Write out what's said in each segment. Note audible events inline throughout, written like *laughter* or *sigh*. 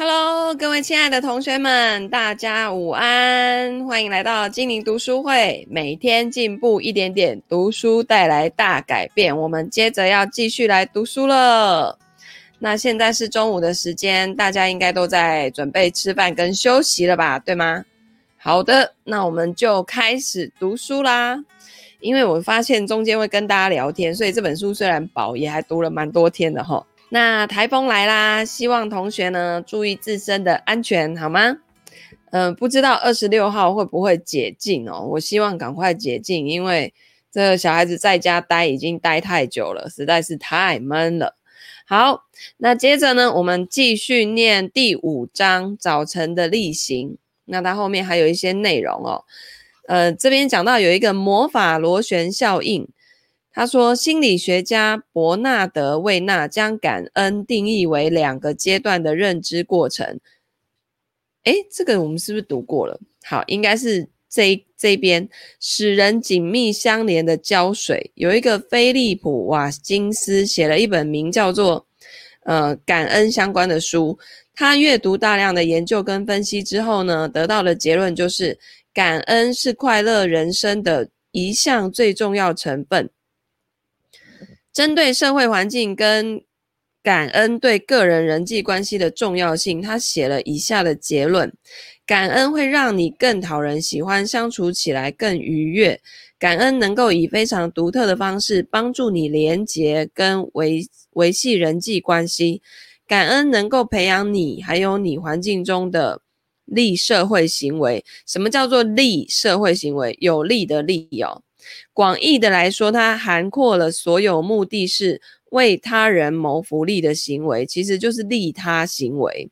Hello，各位亲爱的同学们，大家午安！欢迎来到精灵读书会，每天进步一点点，读书带来大改变。我们接着要继续来读书了。那现在是中午的时间，大家应该都在准备吃饭跟休息了吧？对吗？好的，那我们就开始读书啦。因为我发现中间会跟大家聊天，所以这本书虽然薄，也还读了蛮多天的齁。那台风来啦，希望同学呢注意自身的安全，好吗？嗯、不知道二十六号会不会解禁哦？我希望赶快解禁，因为这个小孩子在家待已经待太久了，实在是太闷了。好，那接着呢，我们继续念第五章早晨的例行。那它后面还有一些内容哦。呃，这边讲到有一个魔法螺旋效应。他说，心理学家伯纳德·魏纳将感恩定义为两个阶段的认知过程。诶，这个我们是不是读过了？好，应该是这这边使人紧密相连的胶水。有一个菲利普·瓦金斯写了一本名叫做《呃感恩》相关的书。他阅读大量的研究跟分析之后呢，得到的结论就是，感恩是快乐人生的一项最重要成分。针对社会环境跟感恩对个人人际关系的重要性，他写了以下的结论：感恩会让你更讨人喜欢，相处起来更愉悦。感恩能够以非常独特的方式帮助你连结跟维维系人际关系。感恩能够培养你还有你环境中的利社会行为。什么叫做利社会行为？有利的利哦。广义的来说，它涵括了所有目的是为他人谋福利的行为，其实就是利他行为。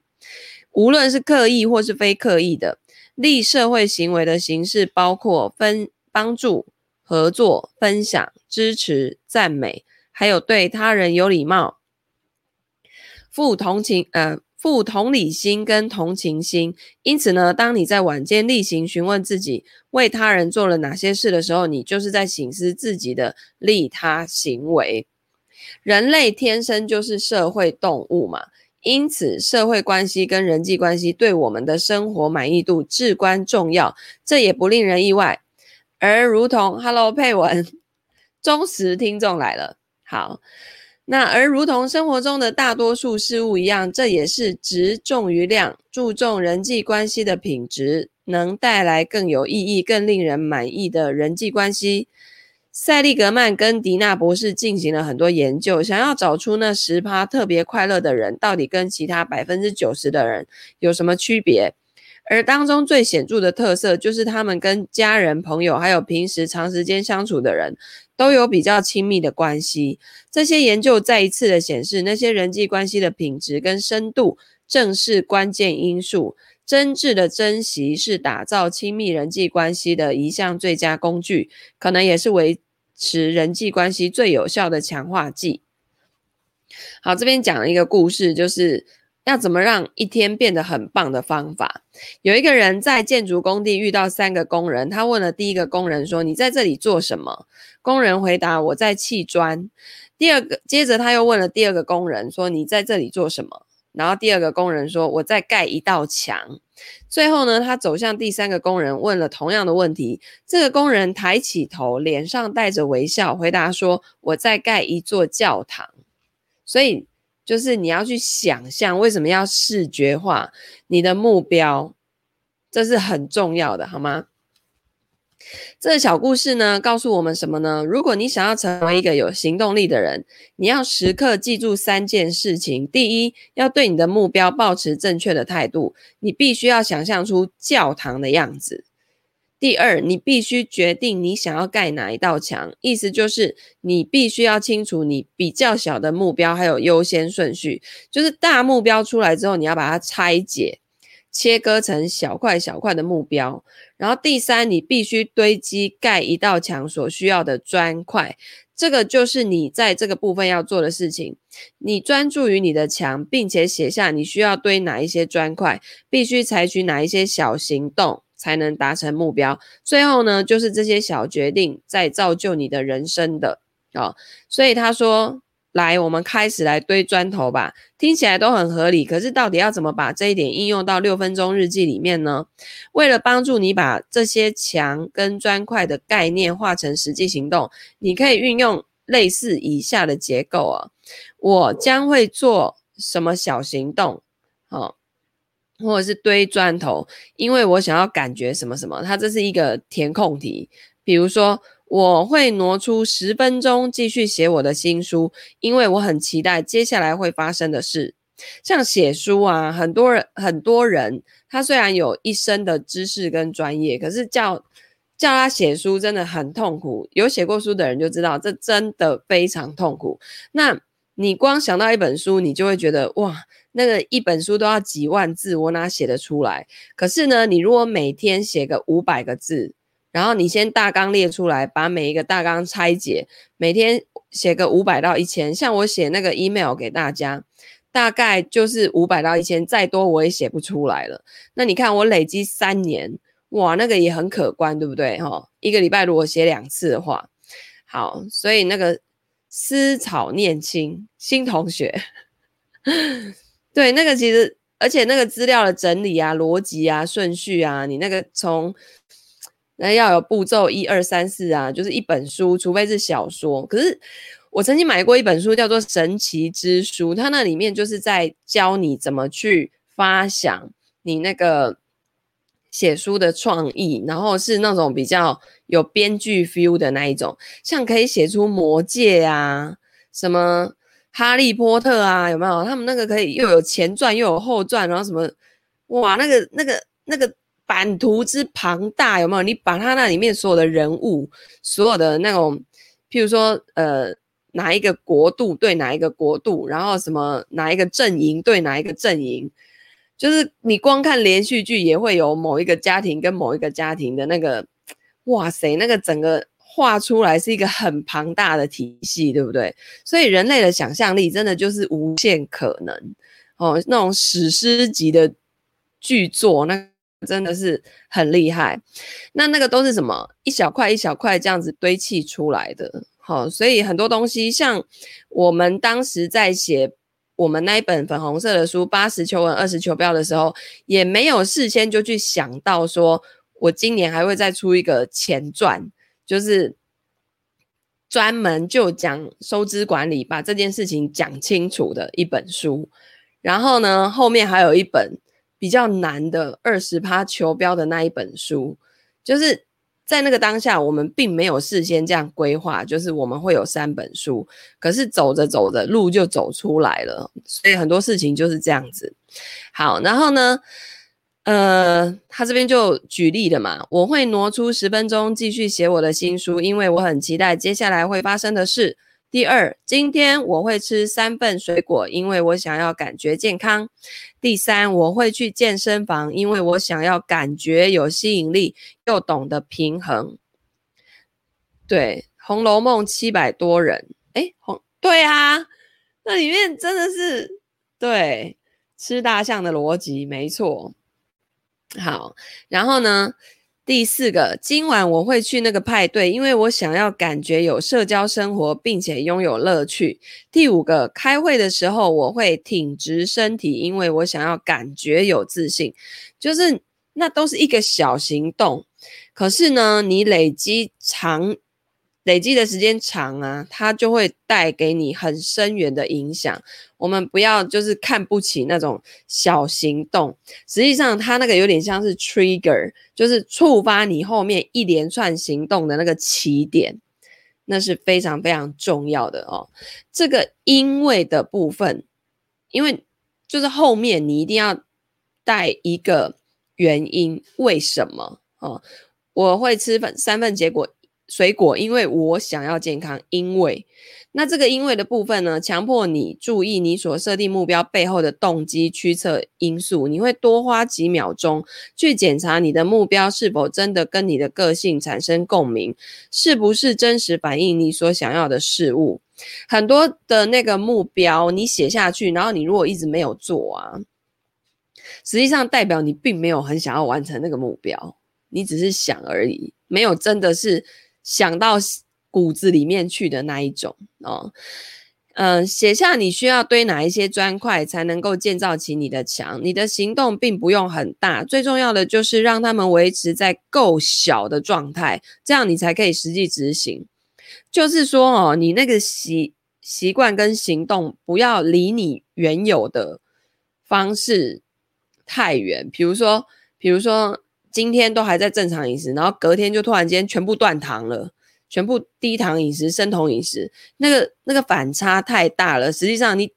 无论是刻意或是非刻意的，利社会行为的形式包括分帮助、合作、分享、支持、赞美，还有对他人有礼貌、富同情，呃。富同理心跟同情心，因此呢，当你在晚间例行询问自己为他人做了哪些事的时候，你就是在省思自己的利他行为。人类天生就是社会动物嘛，因此社会关系跟人际关系对我们的生活满意度至关重要，这也不令人意外。而如同 Hello 佩文，*laughs* 忠实听众来了，好。那而如同生活中的大多数事物一样，这也是值重于量，注重人际关系的品质，能带来更有意义、更令人满意的人际关系。塞利格曼跟迪纳博士进行了很多研究，想要找出那十趴特别快乐的人，到底跟其他百分之九十的人有什么区别。而当中最显著的特色，就是他们跟家人、朋友，还有平时长时间相处的人，都有比较亲密的关系。这些研究再一次的显示，那些人际关系的品质跟深度，正是关键因素。真挚的珍惜是打造亲密人际关系的一项最佳工具，可能也是维持人际关系最有效的强化剂。好，这边讲了一个故事，就是。要怎么让一天变得很棒的方法？有一个人在建筑工地遇到三个工人，他问了第一个工人说：“你在这里做什么？”工人回答：“我在砌砖。”第二个，接着他又问了第二个工人说：“你在这里做什么？”然后第二个工人说：“我在盖一道墙。”最后呢，他走向第三个工人，问了同样的问题。这个工人抬起头，脸上带着微笑，回答说：“我在盖一座教堂。”所以。就是你要去想象为什么要视觉化你的目标，这是很重要的，好吗？这个小故事呢，告诉我们什么呢？如果你想要成为一个有行动力的人，你要时刻记住三件事情：第一，要对你的目标保持正确的态度，你必须要想象出教堂的样子。第二，你必须决定你想要盖哪一道墙，意思就是你必须要清楚你比较小的目标还有优先顺序。就是大目标出来之后，你要把它拆解、切割成小块小块的目标。然后第三，你必须堆积盖一道墙所需要的砖块。这个就是你在这个部分要做的事情。你专注于你的墙，并且写下你需要堆哪一些砖块，必须采取哪一些小行动。才能达成目标。最后呢，就是这些小决定在造就你的人生的啊、所以他说，来，我们开始来堆砖头吧。听起来都很合理，可是到底要怎么把这一点应用到六分钟日记里面呢？为了帮助你把这些墙跟砖块的概念化成实际行动，你可以运用类似以下的结构啊。我将会做什么小行动？哦，或者是堆砖头，因为我想要感觉什么什么。它这是一个填空题，比如说。我会挪出十分钟继续写我的新书，因为我很期待接下来会发生的事。像写书啊，很多人很多人，他虽然有一身的知识跟专业，可是叫叫他写书真的很痛苦。有写过书的人就知道，这真的非常痛苦。那你光想到一本书，你就会觉得哇，那个一本书都要几万字，我哪写得出来？可是呢，你如果每天写个五百个字。然后你先大纲列出来，把每一个大纲拆解，每天写个五百到一千。像我写那个 email 给大家，大概就是五百到一千，再多我也写不出来了。那你看我累积三年，哇，那个也很可观，对不对？哈，一个礼拜如果写两次的话，好，所以那个思草念青新同学，对，那个其实，而且那个资料的整理啊、逻辑啊、顺序啊，你那个从。那要有步骤一二三四啊，就是一本书，除非是小说。可是我曾经买过一本书，叫做《神奇之书》，它那里面就是在教你怎么去发想你那个写书的创意，然后是那种比较有编剧 feel 的那一种，像可以写出《魔戒》啊，什么《哈利波特》啊，有没有？他们那个可以又有前传又有后传，然后什么，哇，那个那个那个。版图之庞大，有没有？你把它那里面所有的人物，所有的那种，譬如说，呃，哪一个国度对哪一个国度，然后什么哪一个阵营对哪一个阵营，就是你光看连续剧也会有某一个家庭跟某一个家庭的那个，哇塞，那个整个画出来是一个很庞大的体系，对不对？所以人类的想象力真的就是无限可能哦，那种史诗级的巨作那。真的是很厉害，那那个都是什么？一小块一小块这样子堆砌出来的，好，所以很多东西，像我们当时在写我们那一本粉红色的书《八十求文，二十求标》的时候，也没有事先就去想到说，我今年还会再出一个前传，就是专门就讲收支管理，把这件事情讲清楚的一本书。然后呢，后面还有一本。比较难的二十趴求标的那一本书，就是在那个当下，我们并没有事先这样规划，就是我们会有三本书，可是走着走着路就走出来了，所以很多事情就是这样子。好，然后呢，呃，他这边就举例了嘛，我会挪出十分钟继续写我的新书，因为我很期待接下来会发生的事。第二，今天我会吃三份水果，因为我想要感觉健康。第三，我会去健身房，因为我想要感觉有吸引力，又懂得平衡。对，《红楼梦》七百多人，诶，红，对啊，那里面真的是对吃大象的逻辑，没错。好，然后呢？第四个，今晚我会去那个派对，因为我想要感觉有社交生活，并且拥有乐趣。第五个，开会的时候我会挺直身体，因为我想要感觉有自信。就是那都是一个小行动，可是呢，你累积长。累积的时间长啊，它就会带给你很深远的影响。我们不要就是看不起那种小行动，实际上它那个有点像是 trigger，就是触发你后面一连串行动的那个起点，那是非常非常重要的哦。这个因为的部分，因为就是后面你一定要带一个原因，为什么哦？我会吃份三份结果。水果，因为我想要健康。因为那这个因为的部分呢，强迫你注意你所设定目标背后的动机、驱策因素。你会多花几秒钟去检查你的目标是否真的跟你的个性产生共鸣，是不是真实反映你所想要的事物。很多的那个目标你写下去，然后你如果一直没有做啊，实际上代表你并没有很想要完成那个目标，你只是想而已，没有真的是。想到骨子里面去的那一种哦，嗯、写下你需要堆哪一些砖块才能够建造起你的墙。你的行动并不用很大，最重要的就是让他们维持在够小的状态，这样你才可以实际执行。就是说哦，你那个习习惯跟行动不要离你原有的方式太远。比如说，比如说今天都还在正常饮食，然后隔天就突然间全部断糖了。全部低糖饮食、生酮饮食，那个那个反差太大了。实际上，你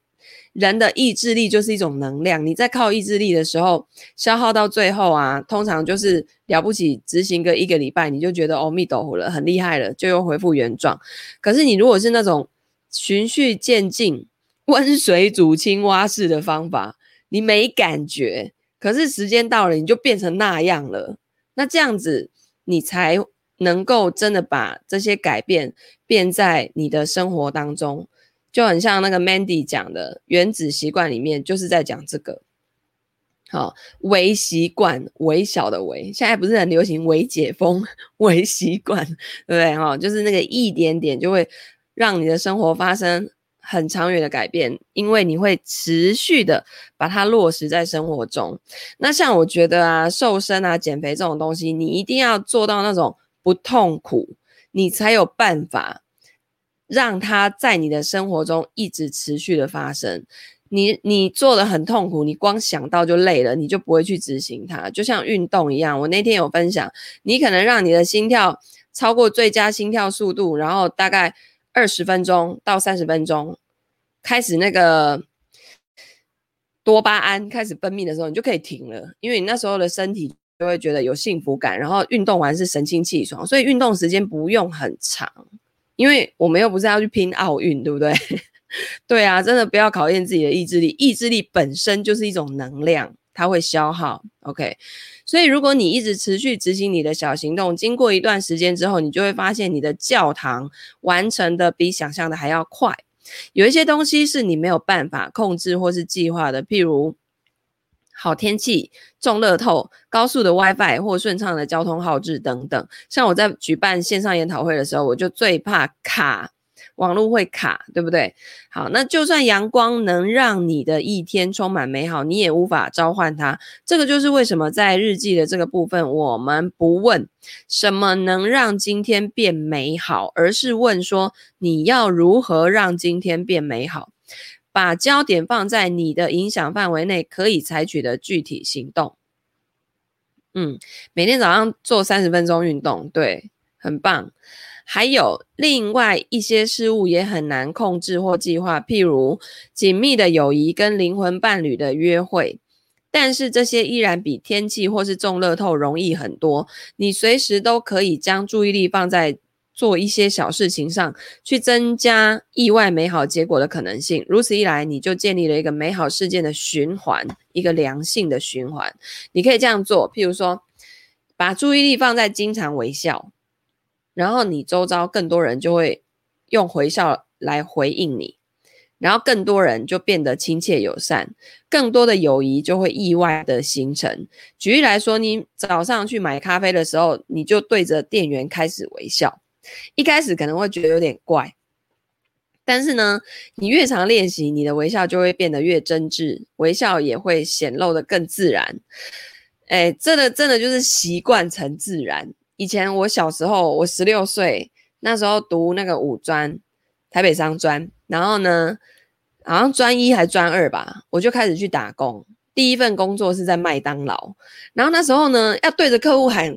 人的意志力就是一种能量。你在靠意志力的时候，消耗到最后啊，通常就是了不起，执行个一个礼拜，你就觉得哦，密豆腐了，很厉害了，就又恢复原状。可是你如果是那种循序渐进、温水煮青蛙式的方法，你没感觉，可是时间到了，你就变成那样了。那这样子，你才。能够真的把这些改变变在你的生活当中，就很像那个 Mandy 讲的原子习惯里面，就是在讲这个。好，微习惯，微小的微，现在不是很流行微解封、微习惯，对不对？哈，就是那个一点点就会让你的生活发生很长远的改变，因为你会持续的把它落实在生活中。那像我觉得啊，瘦身啊、减肥这种东西，你一定要做到那种。不痛苦，你才有办法让它在你的生活中一直持续的发生。你你做的很痛苦，你光想到就累了，你就不会去执行它。就像运动一样，我那天有分享，你可能让你的心跳超过最佳心跳速度，然后大概二十分钟到三十分钟，开始那个多巴胺开始分泌的时候，你就可以停了，因为你那时候的身体。就会觉得有幸福感，然后运动完是神清气爽，所以运动时间不用很长，因为我们又不是要去拼奥运，对不对？*laughs* 对啊，真的不要考验自己的意志力，意志力本身就是一种能量，它会消耗。OK，所以如果你一直持续执行你的小行动，经过一段时间之后，你就会发现你的教堂完成的比想象的还要快。有一些东西是你没有办法控制或是计划的，譬如。好天气、中乐透、高速的 WiFi 或顺畅的交通号志等等。像我在举办线上研讨会的时候，我就最怕卡，网络会卡，对不对？好，那就算阳光能让你的一天充满美好，你也无法召唤它。这个就是为什么在日记的这个部分，我们不问什么能让今天变美好，而是问说你要如何让今天变美好。把焦点放在你的影响范围内可以采取的具体行动。嗯，每天早上做三十分钟运动，对，很棒。还有另外一些事物也很难控制或计划，譬如紧密的友谊跟灵魂伴侣的约会，但是这些依然比天气或是中乐透容易很多。你随时都可以将注意力放在。做一些小事情上去增加意外美好结果的可能性，如此一来，你就建立了一个美好事件的循环，一个良性的循环。你可以这样做，譬如说，把注意力放在经常微笑，然后你周遭更多人就会用回笑来回应你，然后更多人就变得亲切友善，更多的友谊就会意外的形成。举例来说，你早上去买咖啡的时候，你就对着店员开始微笑。一开始可能会觉得有点怪，但是呢，你越常练习，你的微笑就会变得越真挚，微笑也会显露的更自然。哎，真的真的就是习惯成自然。以前我小时候，我十六岁那时候读那个五专，台北商专，然后呢，好像专一还专二吧，我就开始去打工。第一份工作是在麦当劳，然后那时候呢，要对着客户喊。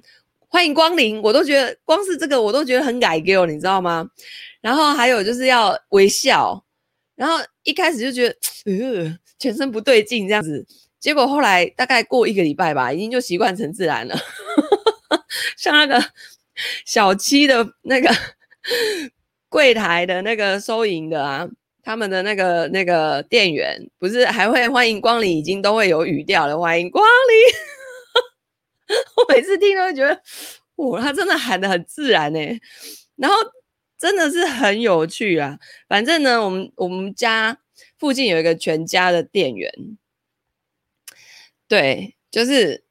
欢迎光临，我都觉得光是这个我都觉得很改给我，你知道吗？然后还有就是要微笑，然后一开始就觉得呃全身不对劲这样子，结果后来大概过一个礼拜吧，已经就习惯成自然了。像那个小七的那个柜台的那个收银的啊，他们的那个那个店员不是还会欢迎光临，已经都会有语调了，欢迎光临。*laughs* 我每次听都会觉得，哇，他真的喊得很自然呢，然后真的是很有趣啊。反正呢，我们我们家附近有一个全家的店员，对，就是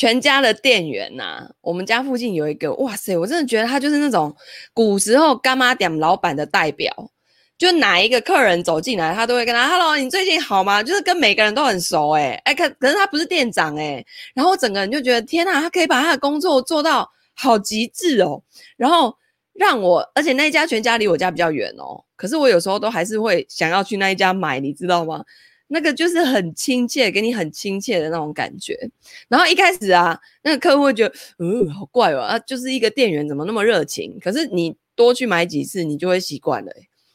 全家的店员呐、我们家附近有一个，哇塞，我真的觉得他就是那种古时候干妈店老板的代表。就哪一个客人走进来，他都会跟他 “Hello，你最近好吗？”就是跟每个人都很熟、欸，诶哎，可可是他不是店长、欸，诶然后整个人就觉得天呐，他可以把他的工作做到好极致哦，然后让我，而且那一家全家离我家比较远哦，可是我有时候都还是会想要去那一家买，你知道吗？那个就是很亲切，给你很亲切的那种感觉。然后一开始啊，那个客户会觉得，嗯、好怪哦，啊，就是一个店员怎么那么热情？可是你多去买几次，你就会习惯了、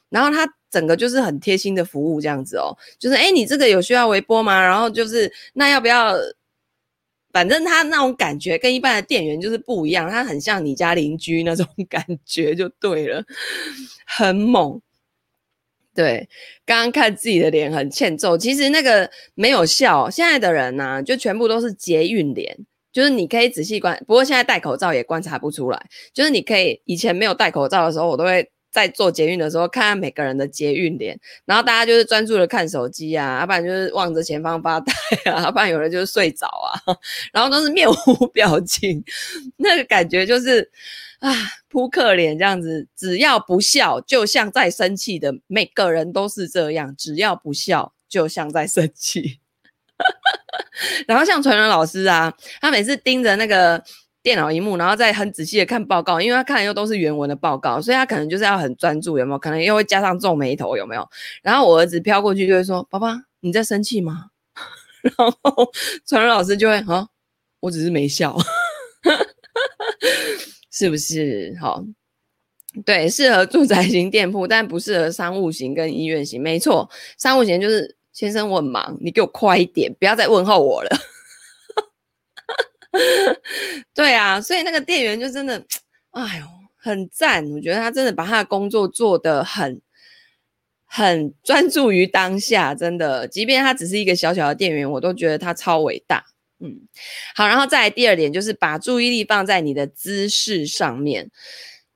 然后他整个就是很贴心的服务这样子哦，就是诶，你这个有需要微波吗？然后就是那要不要？反正他那种感觉跟一般的店员就是不一样，他很像你家邻居那种 *laughs* 感觉就对了，很猛。对，刚刚看自己的脸很欠揍，其实那个没有笑。现在的人呢、就全部都是捷运脸，就是你可以仔细观，不过现在戴口罩也观察不出来，就是你可以以前没有戴口罩的时候，我都会。在做捷运的时候，看看每个人的捷运脸，然后大家就是专注的看手机啊，要不然就是望着前方发呆啊，要不然有人就是睡着啊，*laughs* 然后都是面无表情，那个感觉就是啊扑克脸这样子，只要不笑，就像在生气的，每个人都是这样，只要不笑，就像在生气。*laughs* 然后像传人老师啊，他每次盯着那个。电脑荧幕，然后再很仔细的看报告，因为他看的又都是原文的报告，所以他可能就是要很专注，有没有？可能又会加上皱眉头，有没有？然后我儿子飘过去就会说：“爸爸，你在生气吗？” *laughs* 然后传人老师就会：“啊，我只是没笑，*laughs* 是不是？”好，对，适合住宅型店铺，但不适合商务型跟医院型。没错，商务型就是先生我很忙，你给我快一点，不要再问候我了。*laughs* 对啊，所以那个店员就真的，哎呦，很赞。我觉得他真的把他的工作做得很、很专注于当下，真的。即便他只是一个小小的店员，我都觉得他超伟大。嗯，好，然后再来第二点，就是把注意力放在你的姿势上面，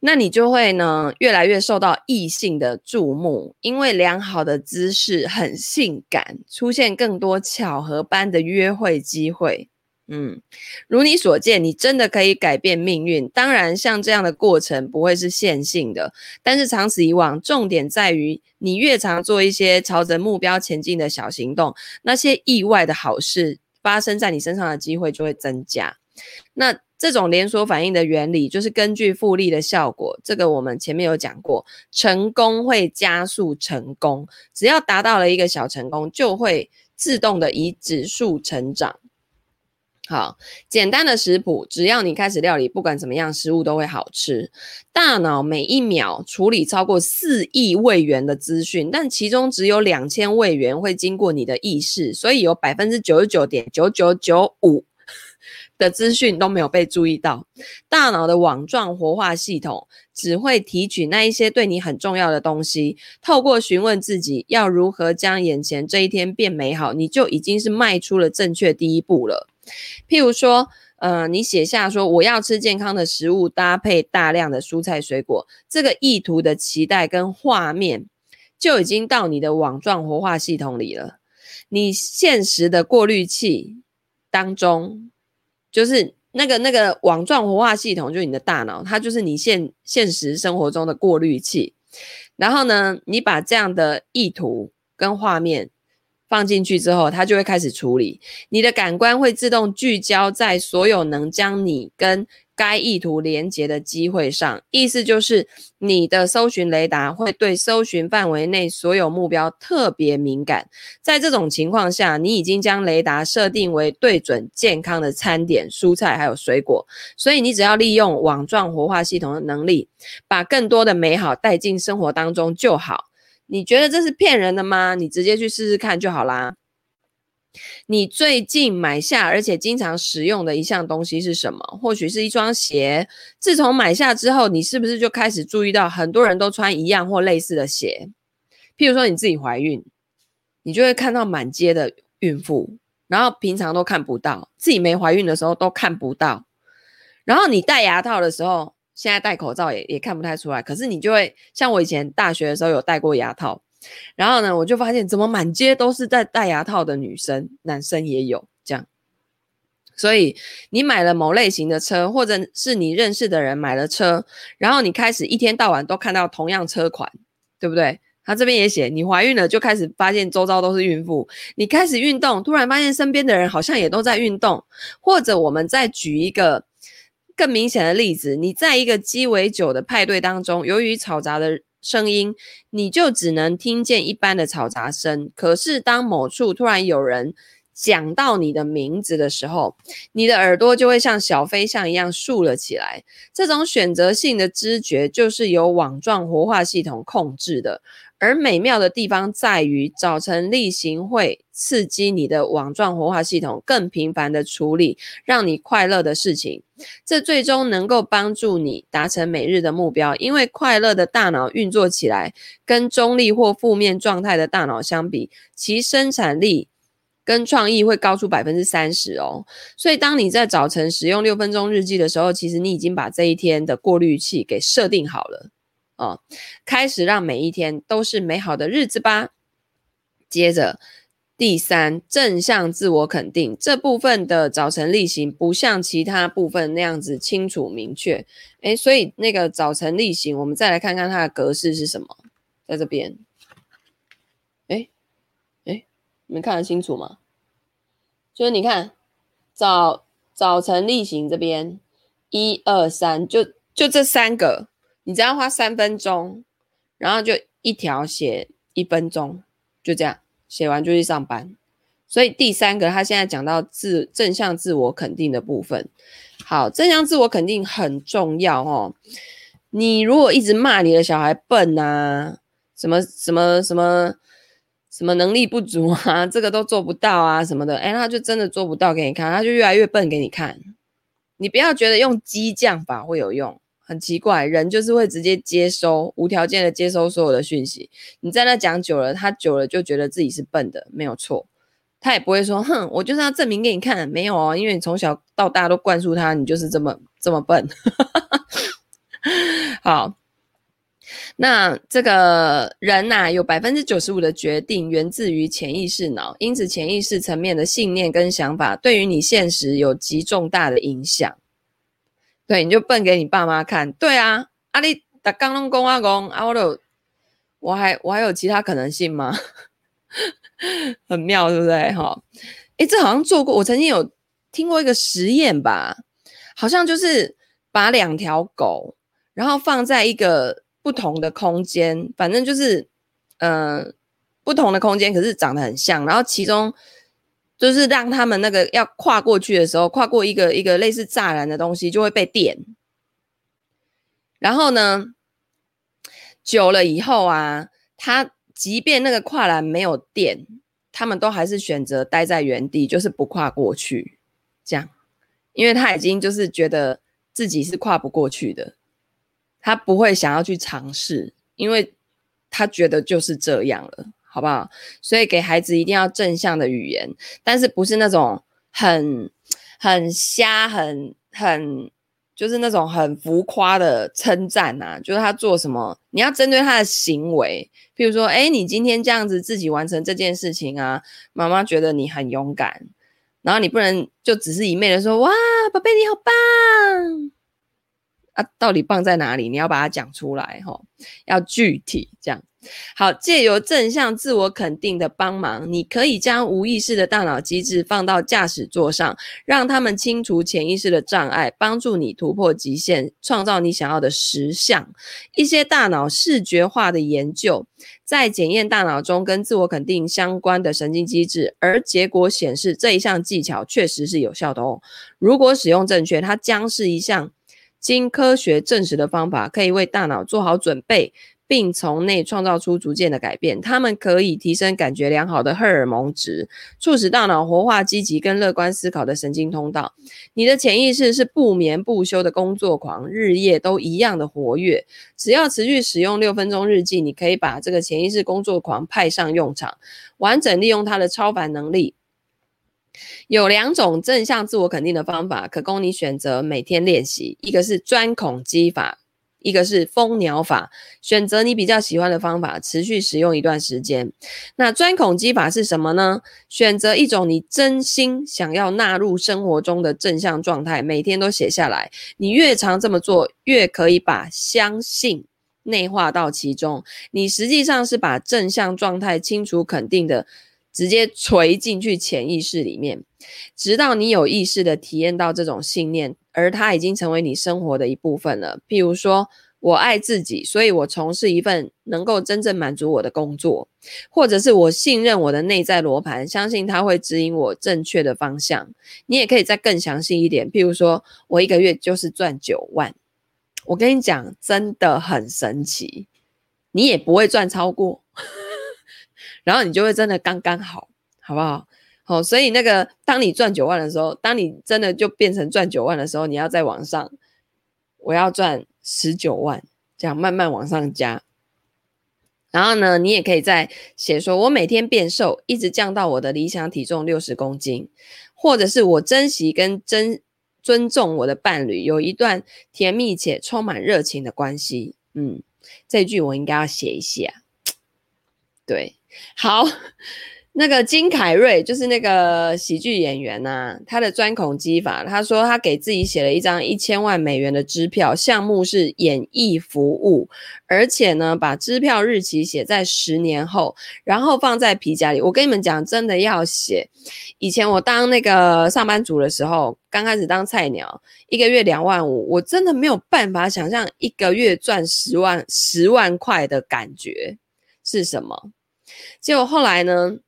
那你就会呢越来越受到异性的注目，因为良好的姿势很性感，出现更多巧合般的约会机会。嗯，如你所见，你真的可以改变命运。当然，像这样的过程不会是线性的，但是长此以往，重点在于你越常做一些朝着目标前进的小行动，那些意外的好事发生在你身上的机会就会增加。那这种连锁反应的原理就是根据复利的效果，这个我们前面有讲过，成功会加速成功，只要达到了一个小成功，就会自动的以指数成长。好，简单的食谱，只要你开始料理，不管怎么样，食物都会好吃。大脑每一秒处理超过四亿位元的资讯，但其中只有两千位元会经过你的意识，所以有百分之九十九点九九九五 *laughs* 的资讯都没有被注意到。大脑的网状活化系统只会提取那一些对你很重要的东西，透过询问自己要如何将眼前这一天变美好，你就已经是迈出了正确第一步了。譬如说，呃，你写下说我要吃健康的食物，搭配大量的蔬菜水果，这个意图的期待跟画面就已经到你的网状活化系统里了。你现实的过滤器当中，就是那个那个网状活化系统，就是你的大脑，它就是你现现实生活中的过滤器。然后呢，你把这样的意图跟画面。放进去之后，它就会开始处理。你的感官会自动聚焦在所有能将你跟该意图连接的机会上。意思就是，你的搜寻雷达会对搜寻范围内所有目标特别敏感。在这种情况下，你已经将雷达设定为对准健康的餐点、蔬菜还有水果。所以，你只要利用网状活化系统的能力，把更多的美好带进生活当中就好。你觉得这是骗人的吗？你直接去试试看就好啦。你最近买下而且经常使用的一项东西是什么？或许是一双鞋。自从买下之后，你是不是就开始注意到很多人都穿一样或类似的鞋？譬如说你自己怀孕，你就会看到满街的孕妇，然后平常都看不到，自己没怀孕的时候都看不到。然后你戴牙套的时候。现在戴口罩也也看不太出来，可是你就会像我以前大学的时候有戴过牙套，然后呢，我就发现怎么满街都是在戴牙套的女生，男生也有这样。所以你买了某类型的车，或者是你认识的人买了车，然后你开始一天到晚都看到同样车款，对不对？他这边也写，你怀孕了就开始发现周遭都是孕妇，你开始运动，突然发现身边的人好像也都在运动，或者我们再举一个更明显的例子，你在一个鸡尾酒的派对当中，由于嘈杂的声音，你就只能听见一般的嘈杂声。可是当某处突然有人讲到你的名字的时候，你的耳朵就会像小飞象一样竖了起来。这种选择性的知觉就是由网状活化系统控制的。而美妙的地方在于，早晨例行会刺激你的网状活化系统更频繁地处理让你快乐的事情，这最终能够帮助你达成每日的目标。因为快乐的大脑运作起来，跟中立或负面状态的大脑相比，其生产力跟创意会高出百分之三十哦。所以，当你在早晨使用六分钟日记的时候，其实你已经把这一天的过滤器给设定好了。哦，开始让每一天都是美好的日子吧。接着，第三，正向自我肯定这部分的早晨例行不像其他部分那样子清楚明确。诶，所以那个早晨例行，我们再来看看它的格式是什么，在这边。诶，诶，你们看得清楚吗？就是你看早早晨例行这边，一二三，就就这三个。你只要花三分钟，然后就一条写一分钟，就这样写完就去上班。所以第三个，他现在讲到自正向自我肯定的部分。好，正向自我肯定很重要哦。你如果一直骂你的小孩笨啊，什么什么什么什么能力不足啊，这个都做不到啊什么的，哎，他就真的做不到给你看，他就越来越笨给你看。你不要觉得用激将法会有用。很奇怪，人就是会直接接收，无条件的接收所有的讯息。你在那讲久了，他久了就觉得自己是笨的，没有错。他也不会说，哼，我就是要证明给你看，没有哦，因为你从小到大都灌输他，你就是这么这么笨。*laughs* 好，那这个人呐、有百分之九十五的决定源自于潜意识脑，因此潜意识层面的信念跟想法，对于你现实有极重大的影响。对，你就笨给你爸妈看。对啊，阿里打刚龙公阿公啊，我都，我还我还有其他可能性吗？*laughs* 很妙，对不对？哈，诶，这好像做过，我曾经有听过一个实验吧，好像就是把两条狗，然后放在一个不同的空间，反正就是嗯、不同的空间，可是长得很像，然后其中。就是让他们那个要跨过去的时候，跨过一个一个类似栅栏的东西，就会被电。然后呢，久了以后啊，他即便那个跨栏没有电，他们都还是选择待在原地，就是不跨过去。这样，因为他已经就是觉得自己是跨不过去的，他不会想要去尝试，因为他觉得就是这样了。好不好？所以给孩子一定要正向的语言，但是不是那种很很瞎、很很就是那种很浮夸的称赞呐。就是他做什么，你要针对他的行为。譬如说，哎，你今天这样子自己完成这件事情啊，妈妈觉得你很勇敢。然后你不能就只是一昧的说，哇，宝贝你好棒啊！到底棒在哪里？你要把它讲出来，吼，要具体这样。好，借由正向自我肯定的帮忙，你可以将无意识的大脑机制放到驾驶座上，让他们清除潜意识的障碍，帮助你突破极限，创造你想要的实相。一些大脑视觉化的研究在检验大脑中跟自我肯定相关的神经机制，而结果显示这一项技巧确实是有效的哦。如果使用正确，它将是一项经科学证实的方法，可以为大脑做好准备。并从内创造出逐渐的改变，它们可以提升感觉良好的荷尔蒙值，促使大脑活化积极跟乐观思考的神经通道。你的潜意识是不眠不休的工作狂，日夜都一样的活跃。只要持续使用六分钟日记，你可以把这个潜意识工作狂派上用场，完整利用它的超凡能力。有两种正向自我肯定的方法可供你选择，每天练习。一个是钻孔机法。一个是蜂鸟法，选择你比较喜欢的方法，持续使用一段时间。那钻孔机法是什么呢？选择一种你真心想要纳入生活中的正向状态，每天都写下来。你越常这么做，越可以把相信内化到其中，你实际上是把正向状态清楚肯定的直接锤进去潜意识里面，直到你有意识的体验到这种信念，而它已经成为你生活的一部分了。譬如说，我爱自己，所以我从事一份能够真正满足我的工作，或者是我信任我的内在罗盘，相信它会指引我正确的方向。你也可以再更详细一点，譬如说我一个月就是赚九万，我跟你讲，真的很神奇，你也不会赚超过，然后你就会真的刚刚好，好不好？好，所以那个当你赚九万的时候，当你真的就变成赚九万的时候，你要再往上，我要赚。十九万，这样慢慢往上加。然后呢，你也可以再写说，我每天变瘦，一直降到我的理想体重六十公斤，或者是我珍惜跟尊尊重我的伴侣，有一段甜蜜且充满热情的关系。嗯，这句我应该要写一下。*tsk* 对，好。那个金凯瑞就是那个喜剧演员呐、他的钻孔机法，他说他给自己写了一张一千万美元的支票，项目是演艺服务，而且呢，把支票日期写在十年后，然后放在皮夹里。我跟你们讲，真的要写。以前我当那个上班族的时候，刚开始当菜鸟，一个月两万五，我真的没有办法想象一个月赚十万十万块的感觉是什么。结果后来呢？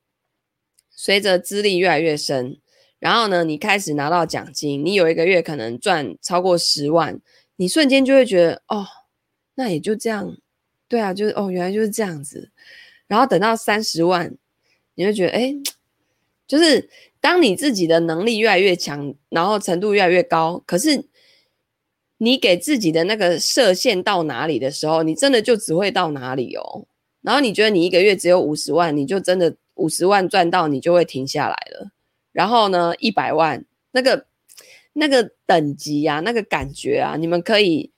随着资历越来越深，然后呢，你开始拿到奖金，你有一个月可能赚超过十万，你瞬间就会觉得，哦，那也就这样，对啊，就是哦，原来就是这样子。然后等到三十万，你会觉得，哎，就是当你自己的能力越来越强，然后程度越来越高，可是你给自己的那个射线到哪里的时候，你真的就只会到哪里哦。然后你觉得你一个月只有五十万，你就真的。五十万赚到你就会停下来了，然后呢，一百万那个那个等级啊，那个感觉啊，你们可以，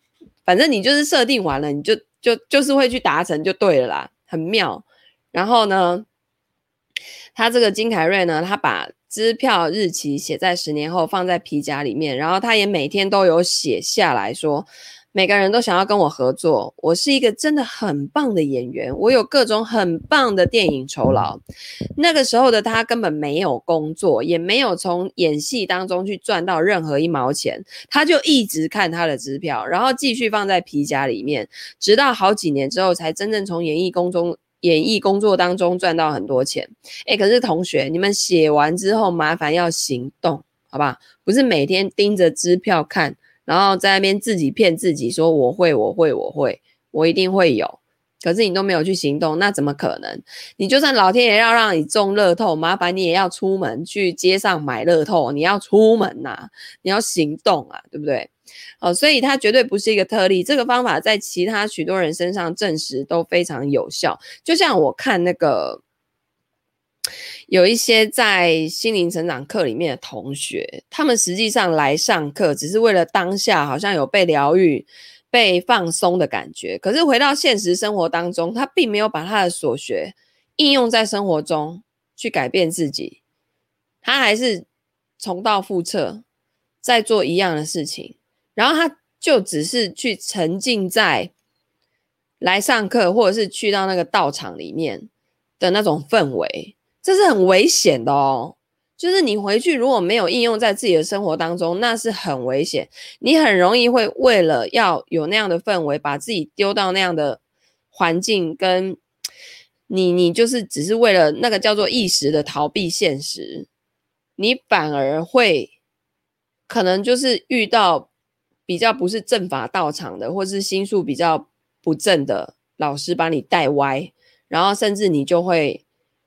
反正你就是设定完了，你就就就是会去达成就对了啦，很妙。然后呢，他这个金凯瑞呢，他把支票日期写在十年后，放在皮夹里面，然后他也每天都有写下来说。每个人都想要跟我合作，我是一个真的很棒的演员，我有各种很棒的电影酬劳。那个时候的他根本没有工作，也没有从演戏当中去赚到任何一毛钱，他就一直看他的支票，然后继续放在皮夹里面，直到好几年之后才真正从演艺工中演艺工作当中赚到很多钱。诶，可是同学，你们写完之后麻烦要行动，好吧？不是每天盯着支票看。然后在那边自己骗自己说我会我会我会我一定会有，可是你都没有去行动，那怎么可能？你就算老天爷要让你中乐透，麻烦你也要出门去街上买乐透，你要出门呐、啊，你要行动啊，对不对？哦，所以它绝对不是一个特例，这个方法在其他许多人身上证实都非常有效。就像我看那个。有一些在心灵成长课里面的同学，他们实际上来上课只是为了当下好像有被疗愈、被放松的感觉，可是回到现实生活当中，他并没有把他的所学应用在生活中去改变自己，他还是重蹈覆辙，在做一样的事情，然后他就只是去沉浸在来上课或者是去到那个道场里面的那种氛围。这是很危险的哦，就是你回去如果没有应用在自己的生活当中，那是很危险。你很容易会为了要有那样的氛围，把自己丢到那样的环境，跟你，你就是只是为了那个叫做一时的逃避现实，你反而会可能就是遇到比较不是正法道场的，或是心术比较不正的老师把你带歪，然后甚至你就会。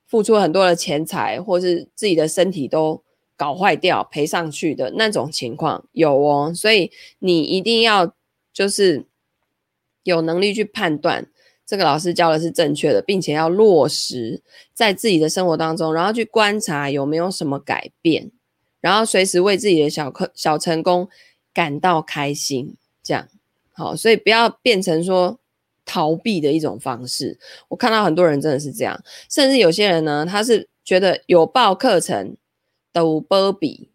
付出很多的钱财，或是自己的身体都搞坏掉赔上去的那种情况有哦，所以你一定要就是有能力去判断这个老师教的是正确的，并且要落实在自己的生活当中，然后去观察有没有什么改变，然后随时为自己的小课小成功感到开心，这样好，所以不要变成说。逃避的一种方式，我看到很多人真的是这样，甚至有些人呢，他是觉得有报课程都波比，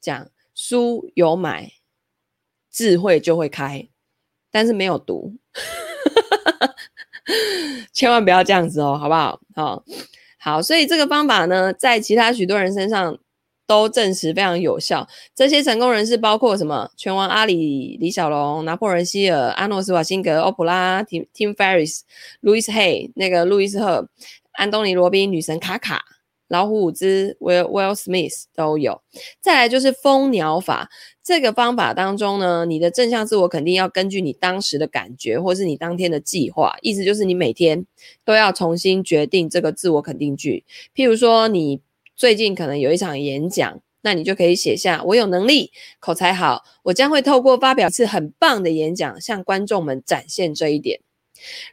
这样书有买，智慧就会开，但是没有读，*laughs* 千万不要这样子哦，好不好？好，好，所以这个方法呢，在其他许多人身上都证实非常有效。这些成功人士包括什么？拳王阿里、李小龙、拿破仑希尔、阿诺斯瓦辛格、欧普拉、Tim Tim Ferriss、路易斯黑、那个路易斯赫、安东尼罗宾、女神卡卡。老虎伍兹、Will Will Smith 都有。再来就是蜂鸟法这个方法当中呢，你的正向自我肯定要根据你当时的感觉，或是你当天的计划，意思就是你每天都要重新决定这个自我肯定句。譬如说，你最近可能有一场演讲，那你就可以写下：我有能力，口才好，我将会透过发表一次很棒的演讲，向观众们展现这一点。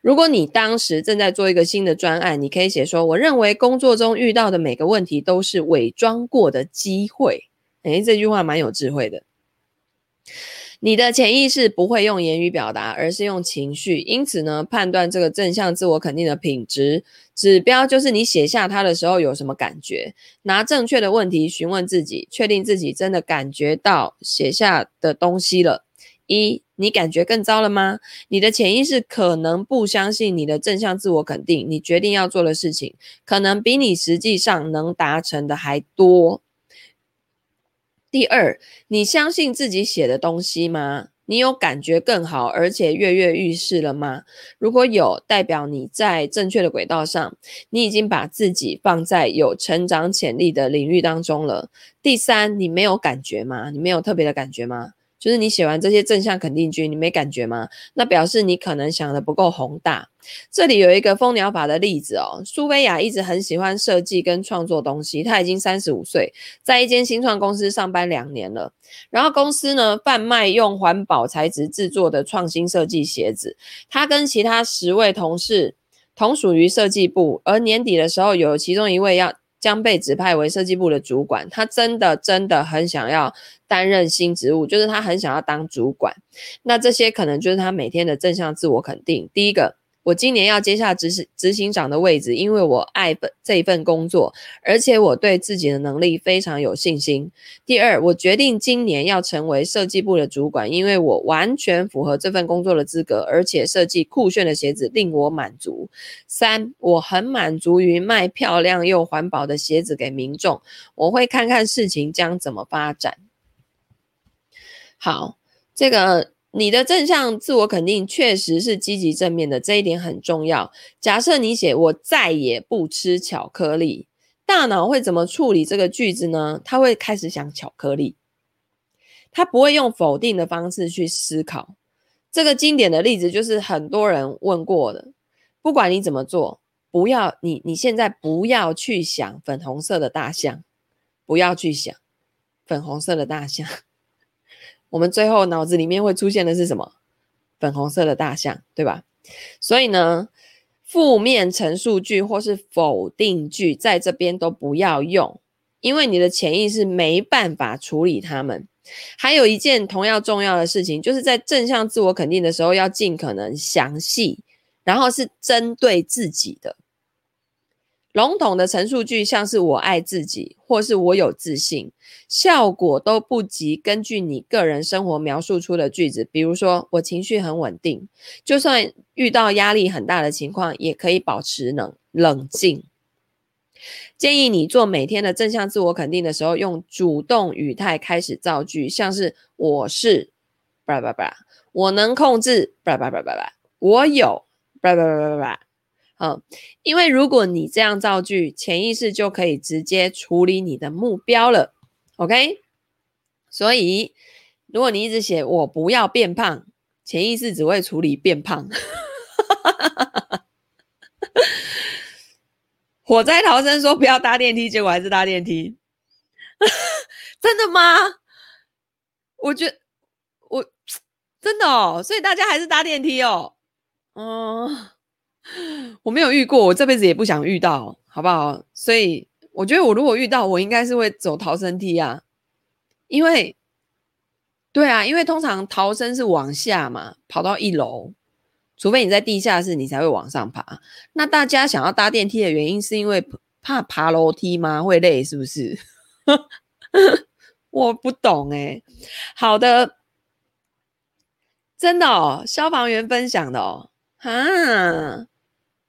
如果你当时正在做一个新的专案，你可以写说：“我认为工作中遇到的每个问题都是伪装过的机会。”诶，这句话蛮有智慧的。你的潜意识不会用言语表达，而是用情绪。因此呢，判断这个正向自我肯定的品质指标，就是你写下它的时候有什么感觉。拿正确的问题询问自己，确定自己真的感觉到写下的东西了。一，你感觉更糟了吗？你的潜意识可能不相信你的正向自我肯定，你决定要做的事情，可能比你实际上能达成的还多。第二，你相信自己写的东西吗？你有感觉更好，而且跃跃欲试了吗？如果有，代表你在正确的轨道上，你已经把自己放在有成长潜力的领域当中了。第三，你没有感觉吗？你没有特别的感觉吗？就是你写完这些正向肯定句，你没感觉吗？那表示你可能想的不够宏大。这里有一个蜂鸟法的例子哦。苏菲亚一直很喜欢设计跟创作东西，她已经三十五岁，在一间新创公司上班两年了。然后公司呢，贩卖用环保材质制作的创新设计鞋子。她跟其他十位同事同属于设计部，而年底的时候，有其中一位要将被指派为设计部的主管。他真的真的很想要。担任新职务，就是他很想要当主管。那这些可能就是他每天的正向自我肯定。第一个，我今年要接下执行执行长的位置，因为我爱这一份工作，而且我对自己的能力非常有信心。第二，我决定今年要成为设计部的主管，因为我完全符合这份工作的资格，而且设计酷炫的鞋子令我满足。三，我很满足于卖漂亮又环保的鞋子给民众。我会看看事情将怎么发展。好，这个你的正向自我肯定确实是积极正面的，这一点很重要。假设你写“我再也不吃巧克力”，大脑会怎么处理这个句子呢？他会开始想巧克力，他不会用否定的方式去思考。这个经典的例子就是很多人问过的，不管你怎么做，不要你你现在不要去想粉红色的大象，不要去想粉红色的大象。我们最后脑子里面会出现的是什么？粉红色的大象，对吧？所以呢，负面陈述句或是否定句在这边都不要用，因为你的潜意识没办法处理它们。还有一件同样重要的事情，就是在正向自我肯定的时候，要尽可能详细，然后是针对自己的。笼统的陈述句，像是我爱自己，或是我有自信，效果都不及根据你个人生活描述出的句子。比如说，我情绪很稳定，就算遇到压力很大的情况，也可以保持冷冷静。建议你做每天的正向自我肯定的时候，用主动语态开始造句，像是我是，巴拉巴拉巴拉，我能控制，巴拉巴拉巴拉，我有，巴拉巴拉巴好。因为如果你这样造句，潜意识就可以直接处理你的目标了。OK，所以如果你一直写我不要变胖，潜意识只会处理变胖。*laughs* 火灾逃生说不要搭电梯，结果还是搭电梯。*laughs* 真的吗？我觉我 *tsk* 真的哦，所以大家还是搭电梯哦。嗯。*laughs* 我没有遇过，我这辈子也不想遇到，好不好？所以我觉得，我如果遇到，我应该是会走逃生梯啊，因为，对啊，因为通常逃生是往下嘛，跑到一楼，除非你在地下室，你才会往上爬。那大家想要搭电梯的原因，是因为怕爬楼梯吗？会累是不是？*laughs* 我不懂欸。好的，真的哦，消防员分享的哦，哈。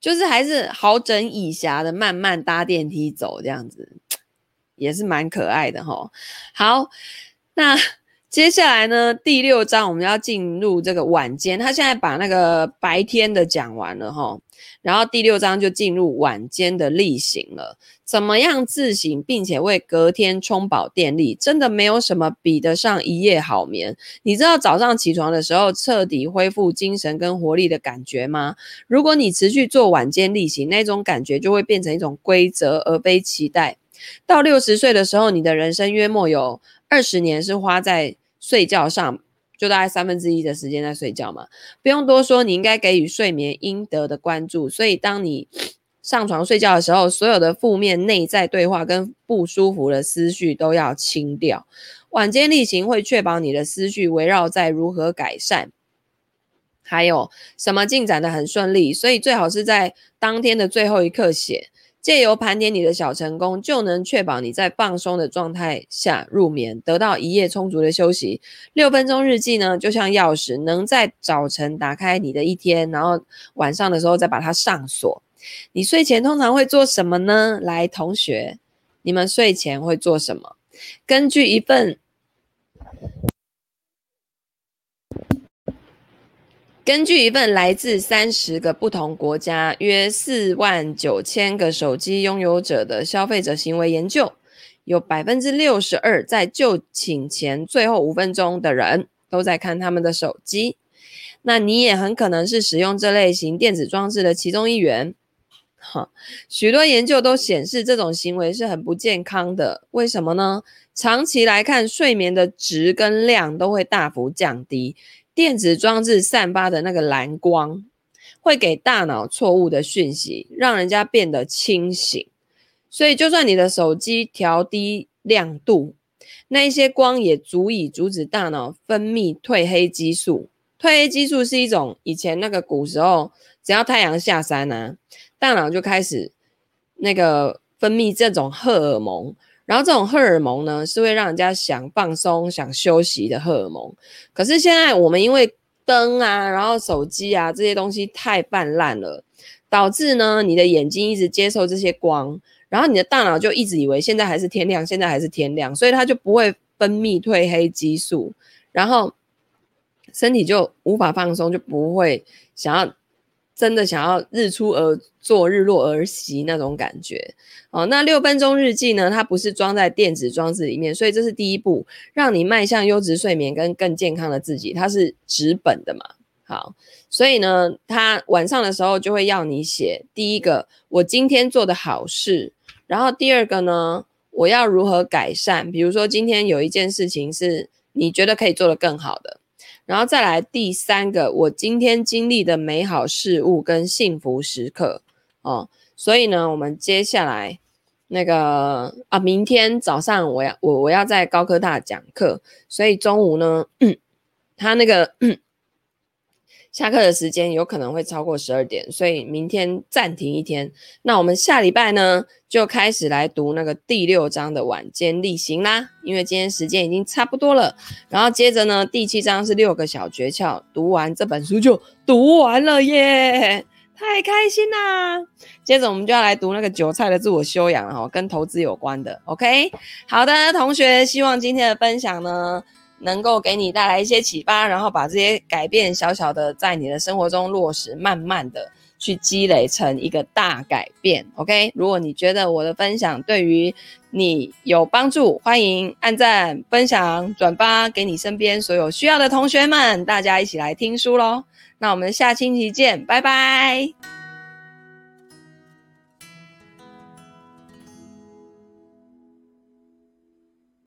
就是还是好整以暇的慢慢搭电梯走，这样子也是蛮可爱的哈。好，那。*laughs* 接下来呢，第六章我们要进入这个晚间。他现在把那个白天的讲完了哈，然后第六章就进入晚间的例行了。怎么样自省，并且为隔天充饱电力？真的没有什么比得上一夜好眠。你知道早上起床的时候彻底恢复精神跟活力的感觉吗？如果你持续做晚间例行，那种感觉就会变成一种规则，而非期待。到六十岁的时候，你的人生约莫有二十年是花在睡觉上，就大概三分之一的时间在睡觉嘛，不用多说，你应该给予睡眠应得的关注。所以，当你 *sniffs* 上床睡觉的时候，所有的负面内在对话跟不舒服的思绪都要清掉。晚间例行会确保你的思绪围绕在如何改善，还有什么进展得很顺利，所以最好是在当天的最后一刻写。借由盘点你的小成功，就能确保你在放松的状态下入眠，得到一夜充足的休息。六分钟日记呢，就像钥匙，能在早晨打开你的一天，然后晚上的时候再把它上锁。你睡前通常会做什么呢？来，同学，你们睡前会做什么？根据一份。根据一份来自三十个不同国家、约四万九千个手机拥有者的消费者行为研究，有百分之六十二在就寝前最后五分钟的人都在看他们的手机。那你也很可能是使用这类型电子装置的其中一员。哈，许多研究都显示这种行为是很不健康的。为什么呢？长期来看，睡眠的质跟量都会大幅降低。电子装置散发的那个蓝光，会给大脑错误的讯息，让人家变得清醒。所以，就算你的手机调低亮度，那一些光也足以阻止大脑分泌褪黑激素。褪黑激素是一种以前那个古时候，只要太阳下山啊，大脑就开始那个分泌这种荷尔蒙。然后这种荷尔蒙呢，是会让人家想放松、想休息的荷尔蒙。可是现在我们因为灯啊，然后手机啊这些东西太泛滥了，导致呢你的眼睛一直接受这些光，然后你的大脑就一直以为现在还是天亮，现在还是天亮，所以它就不会分泌褪黑激素，然后身体就无法放松，就不会想要。真的想要日出而作，日落而息那种感觉哦。那六分钟日记呢？它不是装在电子装置里面，所以这是第一步，让你迈向优质睡眠跟更健康的自己。它是纸本的嘛？好，所以呢，它晚上的时候就会要你写第一个，我今天做的好事，然后第二个呢，我要如何改善？比如说今天有一件事情是你觉得可以做得更好的。然后再来第三个，我今天经历的美好事物跟幸福时刻哦，所以呢，我们接下来那个啊，明天早上我要我我要在高科大讲课，所以中午呢，他那个。下课的时间有可能会超过十二点，所以明天暂停一天。那我们下礼拜呢，就开始来读那个第六章的晚间例行啦。因为今天时间已经差不多了，然后接着呢，第七章是六个小诀窍，读完这本书就读完了耶，太开心啦！接着我们就要来读那个韭菜的自我修养了哈，跟投资有关的。OK，好的，同学，希望今天的分享呢。能够给你带来一些启发，然后把这些改变小小的在你的生活中落实，慢慢的去积累成一个大改变。OK，如果你觉得我的分享对于你有帮助，欢迎按赞、分享、转发给你身边所有需要的同学们，大家一起来听书喽。那我们下星期见，拜拜。